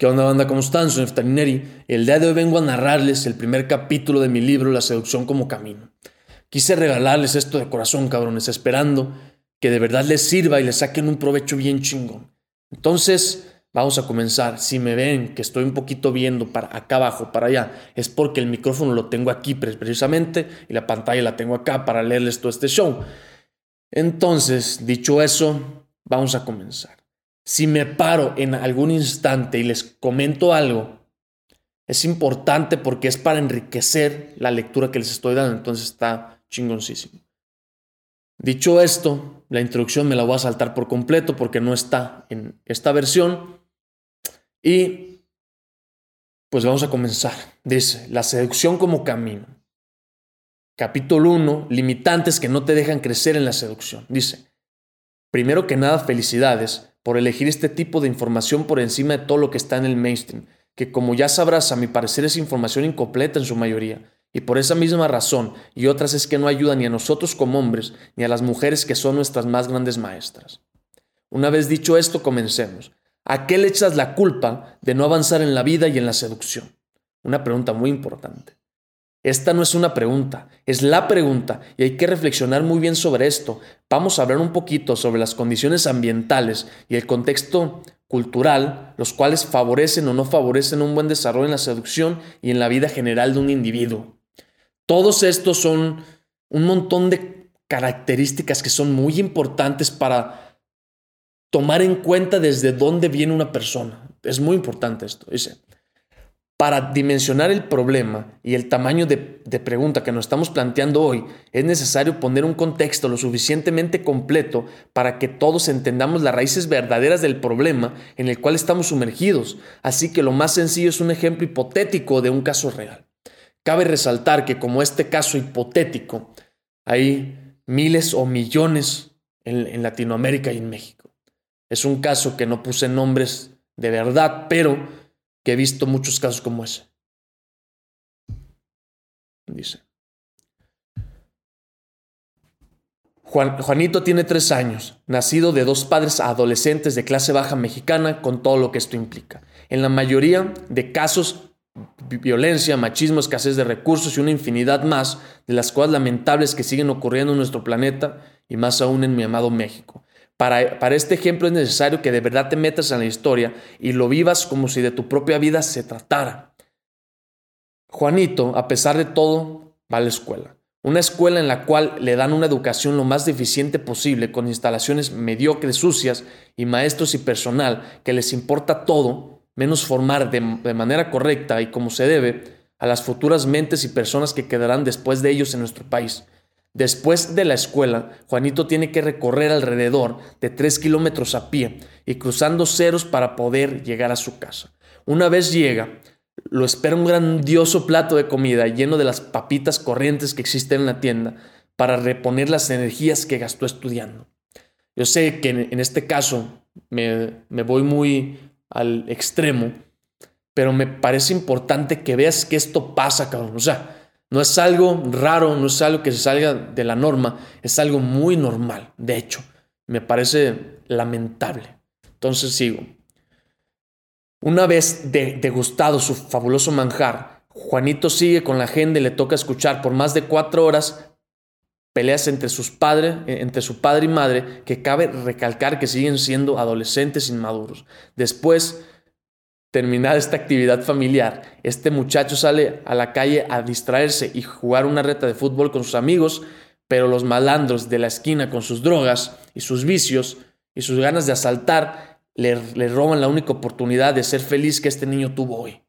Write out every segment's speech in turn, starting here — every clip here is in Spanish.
¿Qué onda, banda? ¿Cómo están? Soy. El día de hoy vengo a narrarles el primer capítulo de mi libro La seducción como camino. Quise regalarles esto de corazón, cabrones, esperando que de verdad les sirva y les saquen un provecho bien chingón. Entonces, vamos a comenzar. Si me ven que estoy un poquito viendo para acá abajo, para allá, es porque el micrófono lo tengo aquí precisamente y la pantalla la tengo acá para leerles todo este show. Entonces, dicho eso, vamos a comenzar. Si me paro en algún instante y les comento algo, es importante porque es para enriquecer la lectura que les estoy dando, entonces está chingoncísimo. Dicho esto, la introducción me la voy a saltar por completo porque no está en esta versión. Y pues vamos a comenzar. Dice, la seducción como camino. Capítulo 1, limitantes que no te dejan crecer en la seducción. Dice, primero que nada, felicidades por elegir este tipo de información por encima de todo lo que está en el mainstream, que como ya sabrás, a mi parecer es información incompleta en su mayoría. Y por esa misma razón y otras es que no ayuda ni a nosotros como hombres, ni a las mujeres que son nuestras más grandes maestras. Una vez dicho esto, comencemos. ¿A qué le echas la culpa de no avanzar en la vida y en la seducción? Una pregunta muy importante. Esta no es una pregunta, es la pregunta y hay que reflexionar muy bien sobre esto. Vamos a hablar un poquito sobre las condiciones ambientales y el contexto cultural, los cuales favorecen o no favorecen un buen desarrollo en la seducción y en la vida general de un individuo. Todos estos son un montón de características que son muy importantes para tomar en cuenta desde dónde viene una persona. Es muy importante esto. Dice, para dimensionar el problema y el tamaño de, pregunta que nos estamos planteando hoy, es necesario poner un contexto lo suficientemente completo para que todos entendamos las raíces verdaderas del problema en el cual estamos sumergidos. Así que lo más sencillo es un ejemplo hipotético de un caso real. Cabe resaltar que como este caso hipotético, hay miles o millones en, en Latinoamérica y en México. Es un caso que no puse nombres de verdad, pero que he visto muchos casos como ese. Dice. Juanito tiene tres años, nacido de dos padres adolescentes de clase baja mexicana, con todo lo que esto implica. En la mayoría de casos, violencia, machismo, escasez de recursos y una infinidad más de las cosas lamentables que siguen ocurriendo en nuestro planeta y más aún en mi amado México. Para, este ejemplo es necesario que de verdad te metas en la historia y lo vivas como si de tu propia vida se tratara. Juanito, a pesar de todo, va a la escuela. Una escuela en la cual le dan una educación lo más deficiente posible, con instalaciones mediocres, sucias y maestros y personal que les importa todo, menos formar de manera correcta y como se debe a las futuras mentes y personas que quedarán después de ellos en nuestro país. Después de la escuela, Juanito tiene que recorrer alrededor de tres kilómetros a pie y cruzando ceros para poder llegar a su casa. Una vez llega, lo espera un grandioso plato de comida lleno de las papitas corrientes que existen en la tienda para reponer las energías que gastó estudiando. Yo sé que en, este caso me, voy muy al extremo, pero me parece importante que veas que esto pasa, cabrón. No es algo raro, no es algo que se salga de la norma, es algo muy normal. De hecho, me parece lamentable. Entonces sigo. Una vez degustado su fabuloso manjar, Juanito sigue con la agenda y le toca escuchar por más de cuatro horas peleas entre, sus padres, entre su padre y madre, que cabe recalcar que siguen siendo adolescentes inmaduros. Después Terminada esta actividad familiar, este muchacho sale a la calle a distraerse y jugar una reta de fútbol con sus amigos, pero los malandros de la esquina con sus drogas y sus vicios y sus ganas de asaltar le, le roban la única oportunidad de ser feliz que este niño tuvo hoy.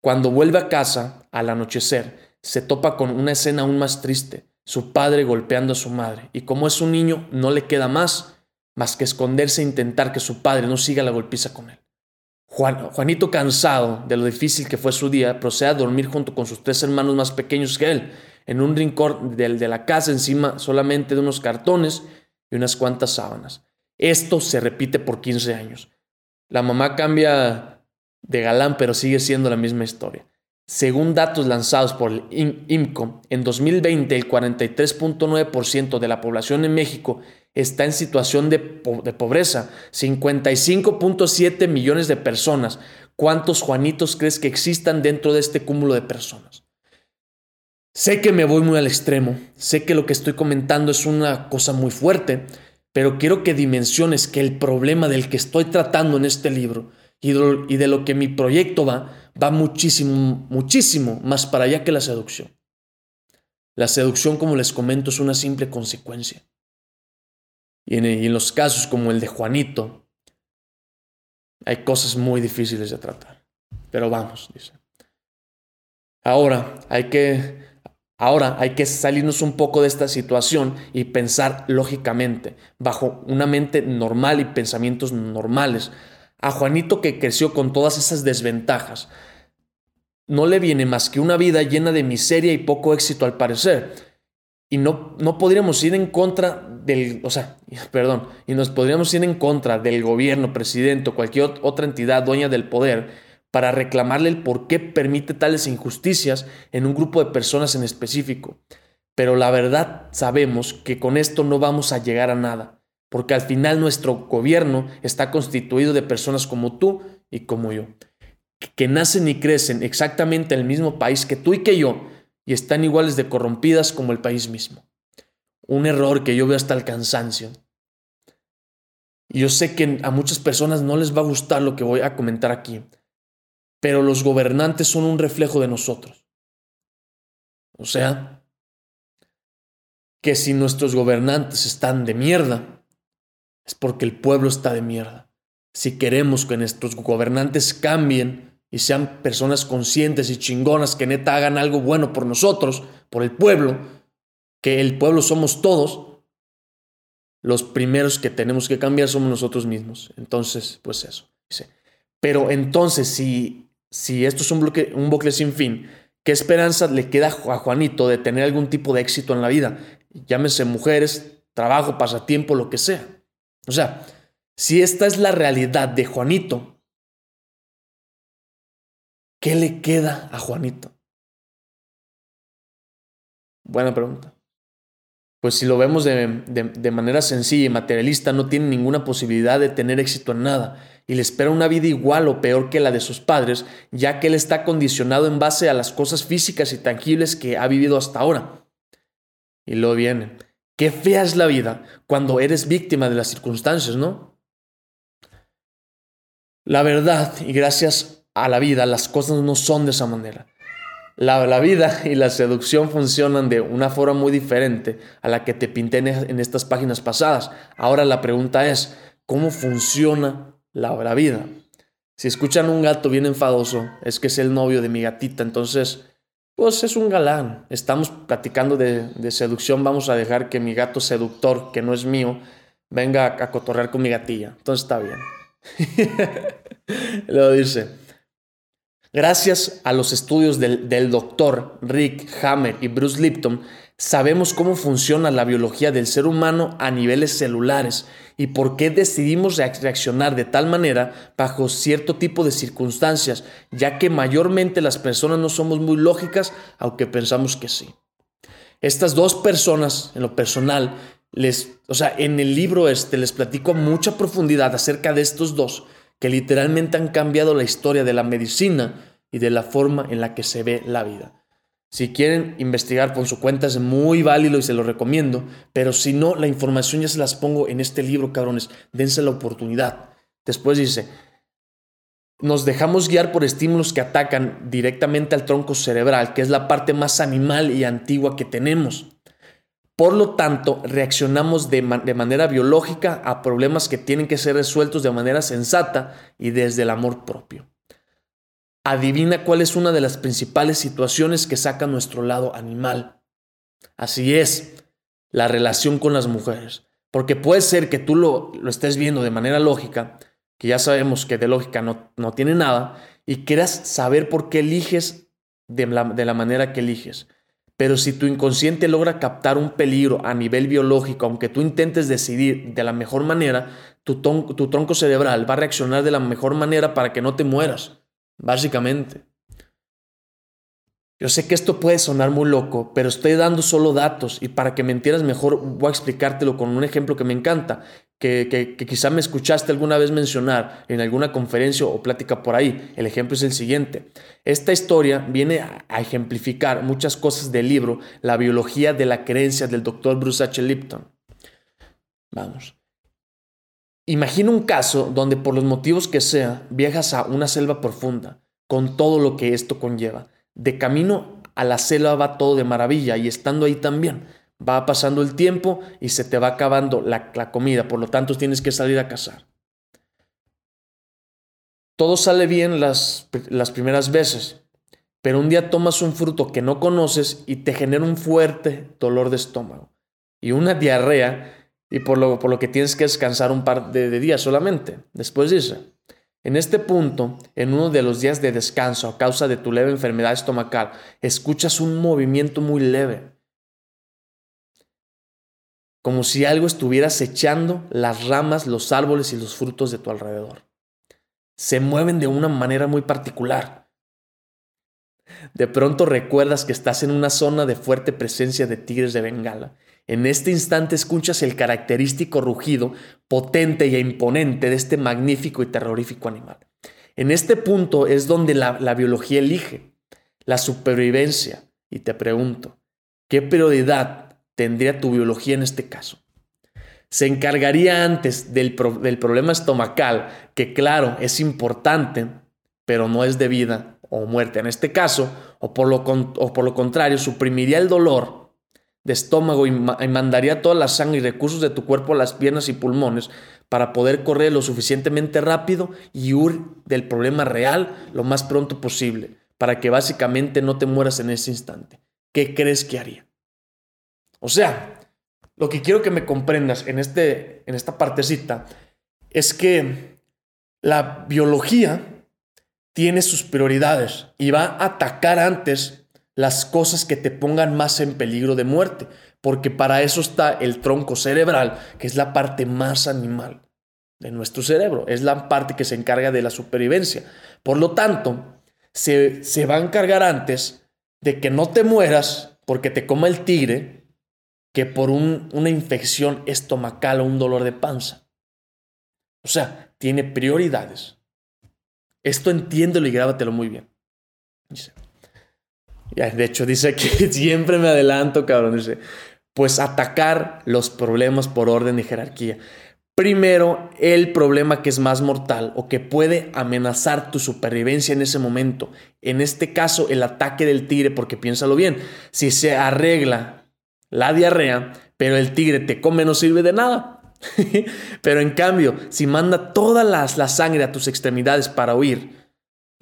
Cuando vuelve a casa, al anochecer, se topa con una escena aún más triste, su padre golpeando a su madre, y como es un niño, no le queda más más que esconderse e intentar que su padre no siga la golpiza con él. Juanito, cansado de lo difícil que fue su día, procede a dormir junto con sus tres hermanos más pequeños que él, en un rincón de, de la casa encima solamente de unos cartones y unas cuantas sábanas. Esto se repite por 15 años. La mamá cambia de galán, pero sigue siendo la misma historia. Según datos lanzados por el IMCO, en 2020 el 43.9% de la población en México está en situación de, de pobreza. 55.7 millones de personas. ¿Cuántos Juanitos crees que existan dentro de este cúmulo de personas? Sé que me voy muy al extremo, sé que lo que estoy comentando es una cosa muy fuerte, pero quiero que dimensiones que el problema del que estoy tratando en este libro y de lo que mi proyecto va, va muchísimo, muchísimo más para allá que la seducción. La seducción, como les comento, es una simple consecuencia. Y en, los casos como el de Juanito, hay cosas muy difíciles de tratar. Pero vamos, dice. Ahora hay que, ahora hay que salirnos un poco de esta situación y pensar lógicamente, bajo una mente normal y pensamientos normales. A Juanito que creció con todas esas desventajas, no le viene más que una vida llena de miseria y poco éxito al parecer. Y no, no podríamos ir en contra del, o sea, perdón, y nos podríamos ir en contra del gobierno, presidente o cualquier otra entidad dueña del poder para reclamarle el por qué permite tales injusticias en un grupo de personas en específico. Pero la verdad sabemos que con esto no vamos a llegar a nada, porque al final nuestro gobierno está constituido de personas como tú y como yo que nacen y crecen exactamente en el mismo país que tú y que yo y están iguales de corrompidas como el país mismo. Un error que yo veo hasta el cansancio. Y yo sé que a muchas personas no les va a gustar lo que voy a comentar aquí, pero los gobernantes son un reflejo de nosotros. O sea, que si nuestros gobernantes están de mierda, es porque el pueblo está de mierda. Si queremos que nuestros gobernantes cambien, y sean personas conscientes y chingonas que neta hagan algo bueno por nosotros, por el pueblo, que el pueblo somos todos, los primeros que tenemos que cambiar somos nosotros mismos. Entonces, pues eso. Pero entonces, si, si esto es un, bloque, un bucle sin fin, ¿qué esperanza le queda a Juanito de tener algún tipo de éxito en la vida? Llámese mujeres, trabajo, pasatiempo, lo que sea. O sea, si esta es la realidad de Juanito, ¿Qué le queda a Juanito? Buena pregunta. Pues si lo vemos de, manera sencilla y materialista, no tiene ninguna posibilidad de tener éxito en nada y le espera una vida igual o peor que la de sus padres, ya que él está condicionado en base a las cosas físicas y tangibles que ha vivido hasta ahora. Y luego viene, qué fea es la vida cuando eres víctima de las circunstancias, ¿no? La verdad, y gracias a la vida, las cosas no son de esa manera. La, vida y la seducción funcionan de una forma muy diferente a la que te pinté en, estas páginas pasadas. Ahora la pregunta es, ¿cómo funciona la, la vida? Si escuchan un gato bien enfadoso, es que es el novio de mi gatita, entonces, pues es un galán. Estamos platicando de, de seducción, vamos a dejar que mi gato seductor, que no es mío, venga a, a cotorrear con mi gatilla. Entonces está bien. Lo dice. Gracias a los estudios del, doctor Rick Hammer y Bruce Lipton, sabemos cómo funciona la biología del ser humano a niveles celulares y por qué decidimos reaccionar de tal manera bajo cierto tipo de circunstancias, ya que mayormente las personas no somos muy lógicas, aunque pensamos que sí. Estas dos personas, en lo personal, les, o sea, en el libro este les platico a mucha profundidad acerca de estos dos, que literalmente han cambiado la historia de la medicina y de la forma en la que se ve la vida. Si quieren investigar por su cuenta es muy válido y se lo recomiendo, pero si no, la información ya se las pongo en este libro, cabrones, dense la oportunidad. Después dice, nos dejamos guiar por estímulos que atacan directamente al tronco cerebral, que es la parte más animal y antigua que tenemos. Por lo tanto, reaccionamos de, manera biológica a problemas que tienen que ser resueltos de manera sensata y desde el amor propio. Adivina cuál es una de las principales situaciones que saca nuestro lado animal. Así es, la relación con las mujeres. Porque puede ser que tú lo, estés viendo de manera lógica, que ya sabemos que de lógica no, no tiene nada, y quieras saber por qué eliges de la manera que eliges. Pero si tu inconsciente logra captar un peligro a nivel biológico, aunque tú intentes decidir de la mejor manera, tu, tu tronco cerebral va a reaccionar de la mejor manera para que no te mueras, básicamente. Yo sé que esto puede sonar muy loco, pero estoy dando solo datos y para que me entiendas mejor voy a explicártelo con un ejemplo que me encanta, que, que, quizá me escuchaste alguna vez mencionar en alguna conferencia o plática por ahí. El ejemplo es el siguiente. Esta historia viene a ejemplificar muchas cosas del libro La biología de la creencia del doctor Bruce H. Lipton. Vamos. Imagina un caso donde por los motivos que sea viajas a una selva profunda, con todo lo que esto conlleva de camino a la selva va todo de maravilla y estando ahí también. Va pasando el tiempo y se te va acabando la, comida, por lo tanto tienes que salir a cazar. Todo sale bien las, las primeras veces, pero un día tomas un fruto que no conoces y te genera un fuerte dolor de estómago y una diarrea y por lo, por lo que tienes que descansar un par de, de días solamente. Después dice, en este punto, en uno de los días de descanso a causa de tu leve enfermedad estomacal, escuchas un movimiento muy leve, como si algo estuviera echando las ramas, los árboles y los frutos de tu alrededor. Se mueven de una manera muy particular. De pronto recuerdas que estás en una zona de fuerte presencia de tigres de Bengala en este instante escuchas el característico rugido potente e imponente de este magnífico y terrorífico animal. En este punto es donde la, biología elige la supervivencia. Y te pregunto, ¿qué prioridad tendría tu biología en este caso? Se encargaría antes del, problema estomacal, que claro, es importante, pero no es de vida o muerte en este caso, o por lo contrario, suprimiría el dolor de estómago y, mandaría toda la sangre y recursos de tu cuerpo a las piernas y pulmones para poder correr lo suficientemente rápido y huir del problema real lo más pronto posible, para que básicamente no te mueras en ese instante. ¿Qué crees que haría? O sea, lo que quiero que me comprendas en, este, en esta partecita es que la biología tiene sus prioridades y va a atacar antes las cosas que te pongan más en peligro de muerte, porque para eso está el tronco cerebral, que es la parte más animal de nuestro cerebro, es la parte que se encarga de la supervivencia. Por lo tanto, se, se va a encargar antes de que no te mueras porque te coma el tigre que por una infección estomacal o un dolor de panza. O sea, tiene prioridades. Esto entiéndelo y grábatelo muy bien. Dice, de hecho, dice que siempre me adelanto, cabrón. Dice, pues atacar los problemas por orden y jerarquía. Primero, el problema que es más mortal o que puede amenazar tu supervivencia en ese momento. En este caso, el ataque del tigre, porque piénsalo bien, si se arregla la diarrea, pero el tigre te come, no sirve de nada. pero en cambio, si manda toda la, la sangre a tus extremidades para huir,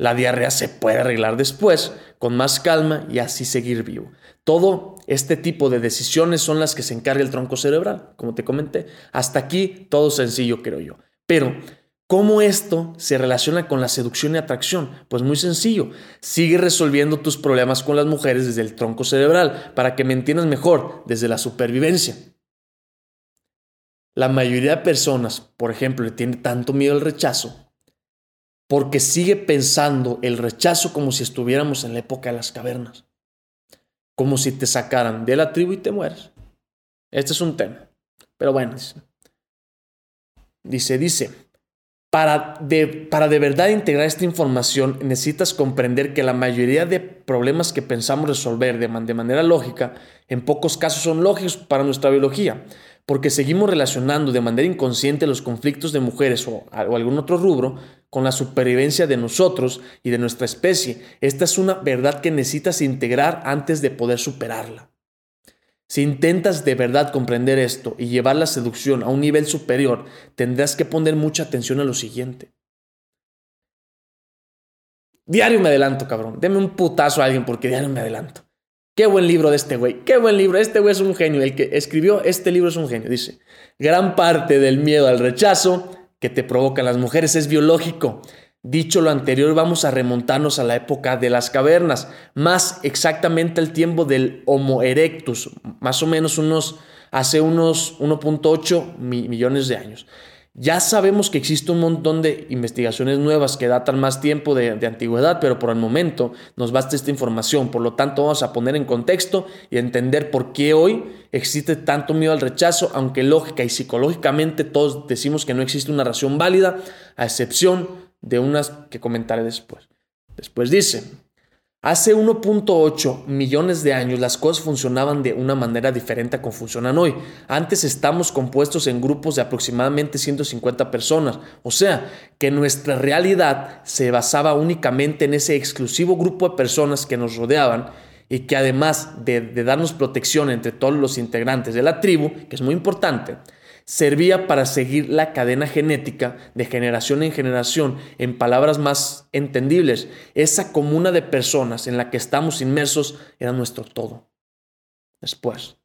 la diarrea se puede arreglar después, con más calma y así seguir vivo. Todo este tipo de decisiones son las que se encarga el tronco cerebral, como te comenté. Hasta aquí todo sencillo, creo yo. Pero, ¿cómo esto se relaciona con la seducción y atracción? Pues muy sencillo. Sigue resolviendo tus problemas con las mujeres desde el tronco cerebral, para que me entiendas mejor, desde la supervivencia. La mayoría de personas, por ejemplo, le tiene tanto miedo al rechazo porque sigue pensando el rechazo como si estuviéramos en la época de las cavernas, como si te sacaran de la tribu y te mueres. Este es un tema. Pero bueno, dice, dice, para de, para de verdad integrar esta información necesitas comprender que la mayoría de problemas que pensamos resolver de, de manera lógica, en pocos casos son lógicos para nuestra biología porque seguimos relacionando de manera inconsciente los conflictos de mujeres o, algún otro rubro con la supervivencia de nosotros y de nuestra especie. Esta es una verdad que necesitas integrar antes de poder superarla. Si intentas de verdad comprender esto y llevar la seducción a un nivel superior, tendrás que poner mucha atención a lo siguiente. Diario me adelanto, cabrón. Deme un putazo a alguien porque diario me adelanto. Qué buen libro de este güey, qué buen libro, este güey es un genio, el que escribió este libro es un genio, dice, gran parte del miedo al rechazo que te provocan las mujeres es biológico. Dicho lo anterior, vamos a remontarnos a la época de las cavernas, más exactamente al tiempo del Homo erectus, más o menos unos, hace unos 1.8 millones de años. Ya sabemos que existe un montón de investigaciones nuevas que datan más tiempo de, antigüedad, pero por el momento nos basta esta información. Por lo tanto, vamos a poner en contexto y entender por qué hoy existe tanto miedo al rechazo, aunque lógica y psicológicamente todos decimos que no existe una razón válida, a excepción de unas que comentaré después. Después dice, Hace 1.8 millones de años las cosas funcionaban de una manera diferente a como funcionan hoy. Antes estamos compuestos en grupos de aproximadamente 150 personas, o sea, que nuestra realidad se basaba únicamente en ese exclusivo grupo de personas que nos rodeaban y que además de, de darnos protección entre todos los integrantes de la tribu, que es muy importante, servía para seguir la cadena genética de generación en generación en palabras más entendibles. Esa comuna de personas en la que estamos inmersos era nuestro todo. Después,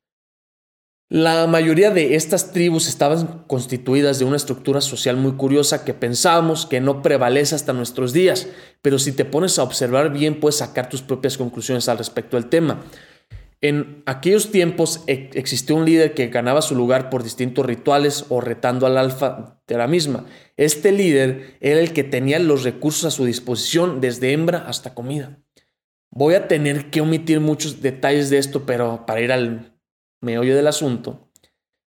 la mayoría de estas tribus estaban constituidas de una estructura social muy curiosa que pensábamos que no prevalece hasta nuestros días, pero si te pones a observar bien puedes sacar tus propias conclusiones al respecto del tema. En aquellos tiempos e, existió un líder que ganaba su lugar por distintos rituales o retando al alfa de la misma. Este líder era el que tenía los recursos a su disposición desde hembra hasta comida. Voy a tener que omitir muchos detalles de esto, pero para ir al meollo del asunto.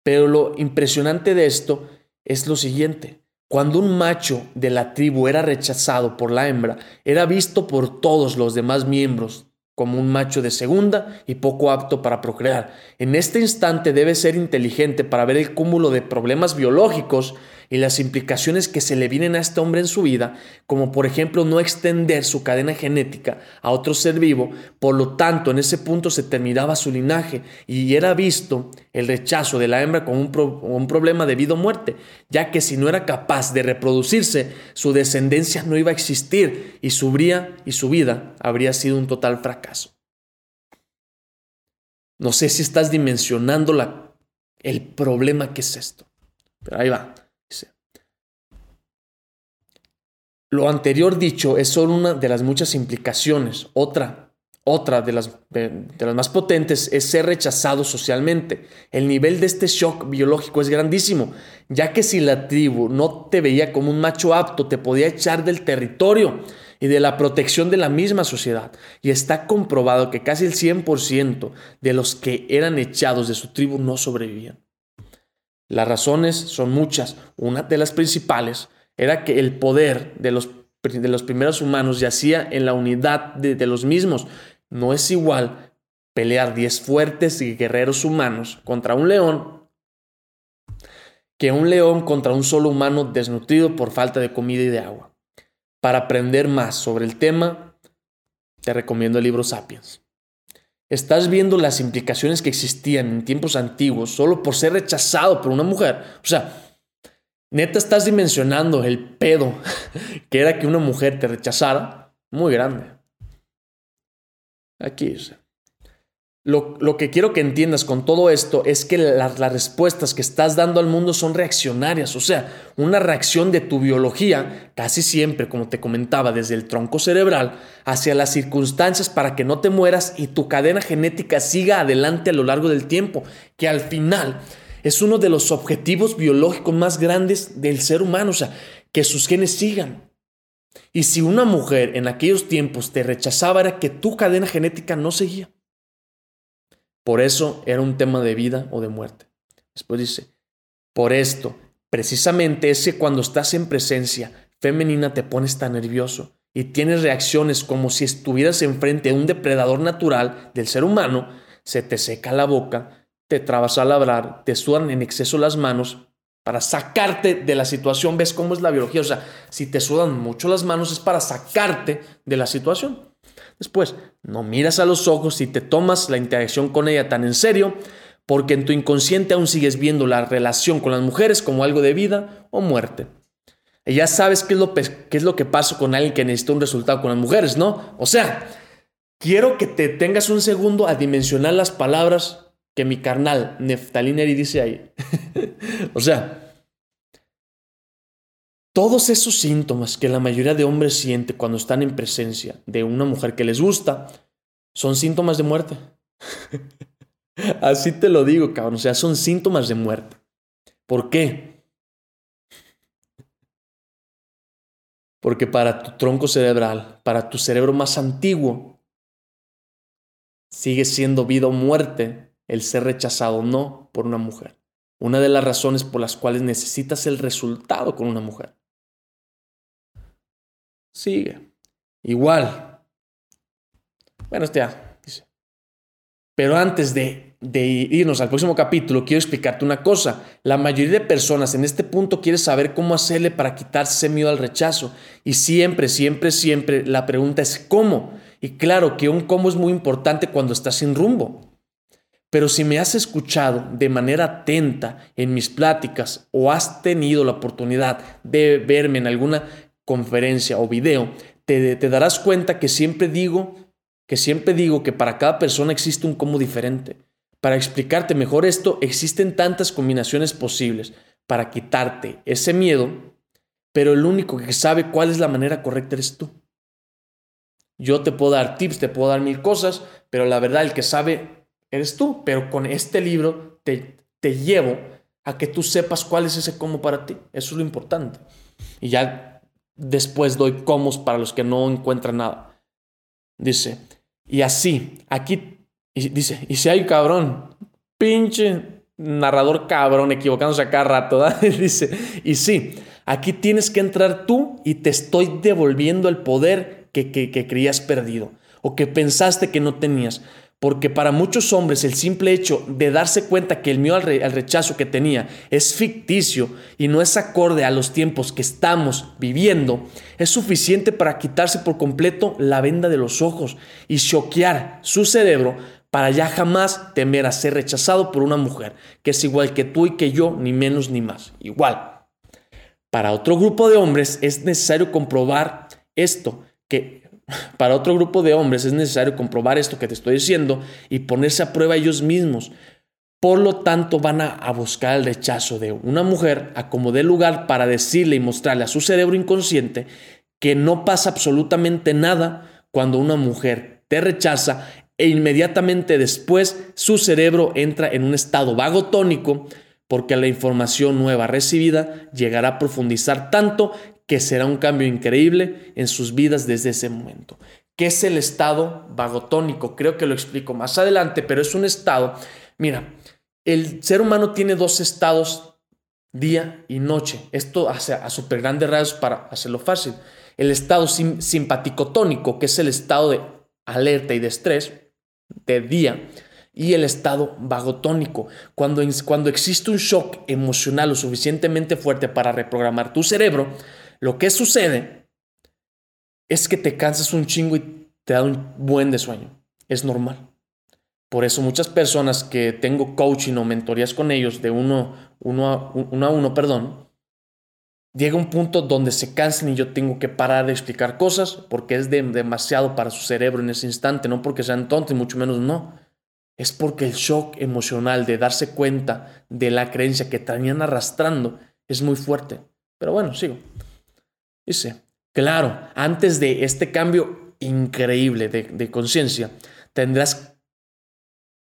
Pero lo impresionante de esto es lo siguiente. Cuando un macho de la tribu era rechazado por la hembra, era visto por todos los demás miembros como un macho de segunda y poco apto para procrear. En este instante debe ser inteligente para ver el cúmulo de problemas biológicos y las implicaciones que se le vienen a este hombre en su vida, como por ejemplo no extender su cadena genética a otro ser vivo, por lo tanto en ese punto se terminaba su linaje y era visto el rechazo de la hembra como un, un problema de vida o muerte, ya que si no era capaz de reproducirse, su descendencia no iba a existir y su, y su vida habría sido un total fracaso. No sé si estás dimensionando la, el problema que es esto, pero ahí va. Lo anterior dicho es solo una de las muchas implicaciones. Otra, otra de las, de, las más potentes es ser rechazado socialmente. El nivel de este shock biológico es grandísimo, ya que si la tribu no te veía como un macho apto, te podía echar del territorio y de la protección de la misma sociedad. Y está comprobado que casi el 100% de los que eran echados de su tribu no sobrevivían. Las razones son muchas. Una de las principales era que el poder de los, de los primeros humanos yacía en la unidad de, de los mismos. No es igual pelear 10 fuertes y guerreros humanos contra un león que un león contra un solo humano desnutrido por falta de comida y de agua. Para aprender más sobre el tema, te recomiendo el libro Sapiens. Estás viendo las implicaciones que existían en tiempos antiguos solo por ser rechazado por una mujer. O sea, Neta, estás dimensionando el pedo que era que una mujer te rechazara. Muy grande. Aquí dice. Lo, lo, que quiero que entiendas con todo esto es que las respuestas que estás dando al mundo son reaccionarias, o sea, una reacción de tu biología, casi siempre, como te comentaba, desde el tronco cerebral hacia las circunstancias para que no te mueras y tu cadena genética siga adelante a lo largo del tiempo, que al final es uno de los objetivos biológicos más grandes del ser humano, o sea, que sus genes sigan. Y si una mujer en aquellos tiempos te rechazaba era que tu cadena genética no seguía. Por eso era un tema de vida o de muerte. Después dice, por esto, precisamente es que cuando estás en presencia femenina te pones tan nervioso y tienes reacciones como si estuvieras enfrente a un depredador natural del ser humano, se te seca la boca, te trabas a labrar, te sudan en exceso las manos para sacarte de la situación. ¿Ves cómo es la biología? O sea, si te sudan mucho las manos es para sacarte de la situación. Después, no miras a los ojos y te tomas la interacción con ella tan en serio porque en tu inconsciente aún sigues viendo la relación con las mujeres como algo de vida o muerte. Y ya sabes qué es lo, qué es lo que pasa con alguien que necesita un resultado con las mujeres, ¿no? O sea, quiero que te tengas un segundo a dimensionar las palabras que mi carnal Neftalí dice ahí. o sea, todos esos síntomas que la mayoría de hombres siente cuando están en presencia de una mujer que les gusta son síntomas de muerte. Así te lo digo, cabrón. O sea, son síntomas de muerte. ¿Por qué? Porque para tu tronco cerebral, para tu cerebro más antiguo, sigue siendo vida o muerte el ser rechazado no por una mujer. Una de las razones por las cuales necesitas el resultado con una mujer. Sigue. Igual. Bueno, este ya. Pero antes de, de irnos al próximo capítulo, quiero explicarte una cosa. La mayoría de personas en este punto quiere saber cómo hacerle para quitarse miedo al rechazo. Y siempre, siempre, siempre la pregunta es ¿cómo? Y claro que un cómo es muy importante cuando estás sin rumbo. Pero si me has escuchado de manera atenta en mis pláticas o has tenido la oportunidad de verme en alguna conferencia o video, te, darás cuenta que siempre digo que siempre digo que para cada persona existe un cómo diferente. Para explicarte mejor esto, existen tantas combinaciones posibles para quitarte ese miedo, pero el único que sabe cuál es la manera correcta eres tú. Yo te puedo dar tips, te puedo dar mil cosas, pero la verdad el que sabe eres tú. Pero con este libro te, te llevo a que tú sepas cuál es ese cómo para ti. Eso es lo importante. Y ya después doy cómo para los que no encuentran nada. Dice, y así, aquí, dice, y si hay cabrón, pinche narrador cabrón, equivocándose a cada rato, dice, y sí, aquí tienes que entrar tú y te estoy devolviendo el poder que, que, que creías perdido o que pensaste que no tenías. Porque para muchos hombres el simple hecho de darse cuenta que el miedo al, rechazo que tenía es ficticio y no es acorde a los tiempos que estamos viviendo, es suficiente para quitarse por completo la venda de los ojos y choquear su cerebro para ya jamás temer a ser rechazado por una mujer, que es igual que tú y que yo, ni menos ni más, igual. Para otro grupo de hombres es necesario comprobar esto, que para otro grupo de hombres es necesario comprobar esto que te estoy diciendo y ponerse a prueba ellos mismos. Por lo tanto, van a, buscar el rechazo de una mujer a como dé lugar para decirle y mostrarle a su cerebro inconsciente que no pasa absolutamente nada cuando una mujer te rechaza e inmediatamente después su cerebro entra en un estado vago tónico porque la información nueva recibida llegará a profundizar tanto que será un cambio increíble en sus vidas desde ese momento. ¿Qué es el estado vagotónico? Creo que lo explico más adelante, pero es un estado, mira, el ser humano tiene dos estados, día y noche. Esto hace a super grandes rasgos para hacerlo fácil. El estado simpático tónico, que es el estado de alerta y de estrés de día, y el estado vagotónico, cuando, cuando existe un shock emocional lo suficientemente fuerte para reprogramar tu cerebro, lo que sucede es que te cansas un chingo y te da un buen de sueño. Es normal. Por eso muchas personas que tengo coaching o mentorías con ellos de uno, uno, a, uno a uno, perdón, llega un punto donde se cansan y yo tengo que parar de explicar cosas porque es demasiado para su cerebro en ese instante, no porque sean tontos y mucho menos no. Es porque el shock emocional de darse cuenta de la creencia que traían arrastrando es muy fuerte. Pero bueno, sigo. Dice, claro, antes de este cambio increíble de, conciencia, tendrás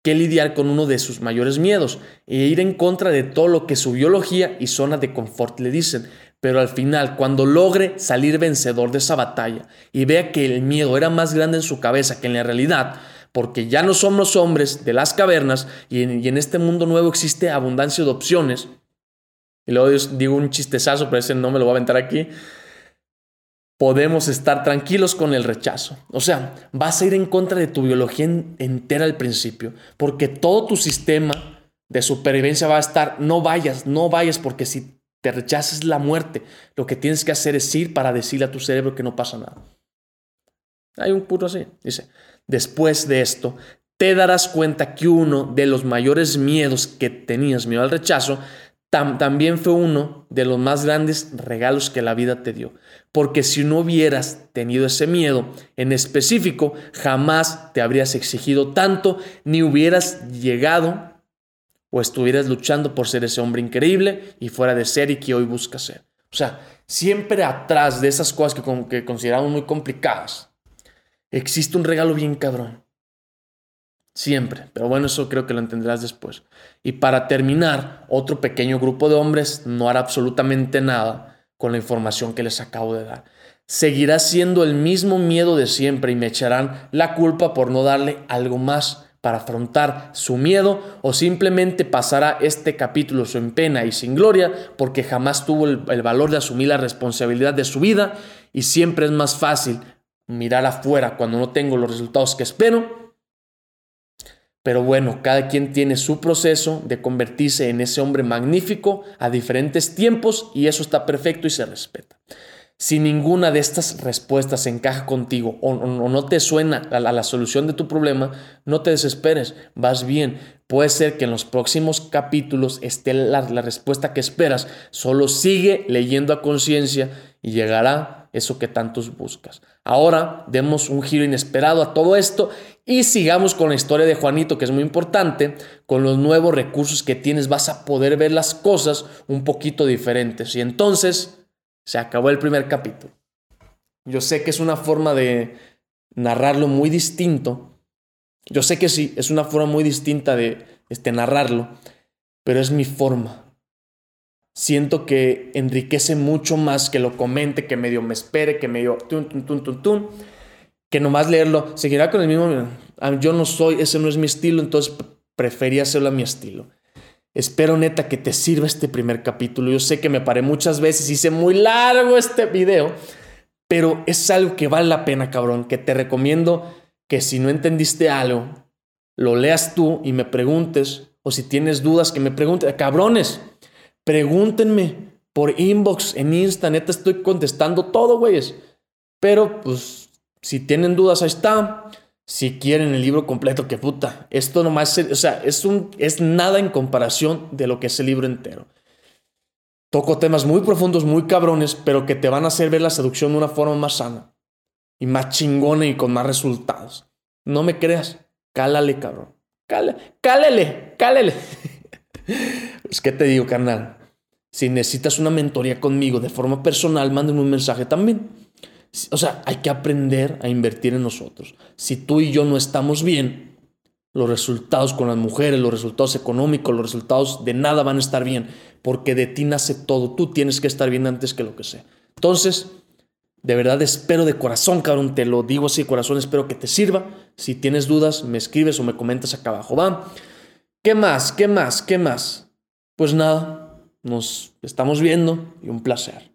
que lidiar con uno de sus mayores miedos e ir en contra de todo lo que su biología y zona de confort le dicen. Pero al final, cuando logre salir vencedor de esa batalla y vea que el miedo era más grande en su cabeza que en la realidad, porque ya no somos hombres de las cavernas y en, este mundo nuevo existe abundancia de opciones, y luego digo un chistezazo, pero ese no me lo voy a aventar aquí, podemos estar tranquilos con el rechazo. O sea, vas a ir en contra de tu biología entera al principio, porque todo tu sistema de supervivencia va a estar, no vayas, no vayas, porque si te rechazas la muerte, lo que tienes que hacer es ir para decirle a tu cerebro que no pasa nada. Hay un punto así, dice, después de esto, te darás cuenta que uno de los mayores miedos que tenías, miedo al rechazo, también fue uno de los más grandes regalos que la vida te dio. Porque si no hubieras tenido ese miedo en específico, jamás te habrías exigido tanto, ni hubieras llegado o estuvieras luchando por ser ese hombre increíble y fuera de ser y que hoy buscas ser. O sea, siempre atrás de esas cosas que, que consideramos muy complicadas, existe un regalo bien cabrón. Siempre, pero bueno, eso creo que lo entenderás después. Y para terminar, otro pequeño grupo de hombres no hará absolutamente nada con la información que les acabo de dar. Seguirá siendo el mismo miedo de siempre y me echarán la culpa por no darle algo más para afrontar su miedo o simplemente pasará este capítulo sin pena y sin gloria porque jamás tuvo el, el valor de asumir la responsabilidad de su vida y siempre es más fácil mirar afuera cuando no tengo los resultados que espero. Pero bueno, cada quien tiene su proceso de convertirse en ese hombre magnífico a diferentes tiempos y eso está perfecto y se respeta. Si ninguna de estas respuestas encaja contigo o, no te suena a la, solución de tu problema, no te desesperes, vas bien. Puede ser que en los próximos capítulos esté la, la respuesta que esperas. Solo sigue leyendo a conciencia y llegará eso que tantos buscas. Ahora demos un giro inesperado a todo esto y sigamos con la historia de Juanito, que es muy importante. Con los nuevos recursos que tienes vas a poder ver las cosas un poquito diferentes. Y entonces se acabó el primer capítulo. Yo sé que es una forma de narrarlo muy distinto. Yo sé que sí, es una forma muy distinta de este, narrarlo, pero es mi forma. Siento que enriquece mucho más que lo comente, que medio me espere, que medio tun, tun, tun, tun, tun, que nomás leerlo. Seguirá con el mismo. Yo no soy, ese no es mi estilo, entonces prefería hacerlo a mi estilo. Espero neta que te sirva este primer capítulo. Yo sé que me paré muchas veces, hice muy largo este video, pero es algo que vale la pena, cabrón, que te recomiendo que si no entendiste algo, lo leas tú y me preguntes, o si tienes dudas, que me preguntes. Cabrones, pregúntenme por inbox en Insta, neta estoy contestando todo, güeyes. Pero pues si tienen dudas, ahí está si quieren el libro completo, que puta, esto nomás, o sea, es, un, es nada en comparación de lo que es el libro entero. Toco temas muy profundos, muy cabrones, pero que te van a hacer ver la seducción de una forma más sana y más chingona y con más resultados. No me creas, cálale, cabrón. Cálale, cálele, cálele. pues, ¿qué te digo, carnal? Si necesitas una mentoría conmigo de forma personal, mándame un mensaje también. O sea, hay que aprender a invertir en nosotros. Si tú y yo no estamos bien, los resultados con las mujeres, los resultados económicos, los resultados de nada van a estar bien, porque de ti nace todo. Tú tienes que estar bien antes que lo que sea. Entonces, de verdad espero de corazón, cabrón, te lo digo así de corazón, espero que te sirva. Si tienes dudas, me escribes o me comentas acá abajo, ¿va? ¿Qué más? ¿Qué más? ¿Qué más? Pues nada, nos estamos viendo y un placer.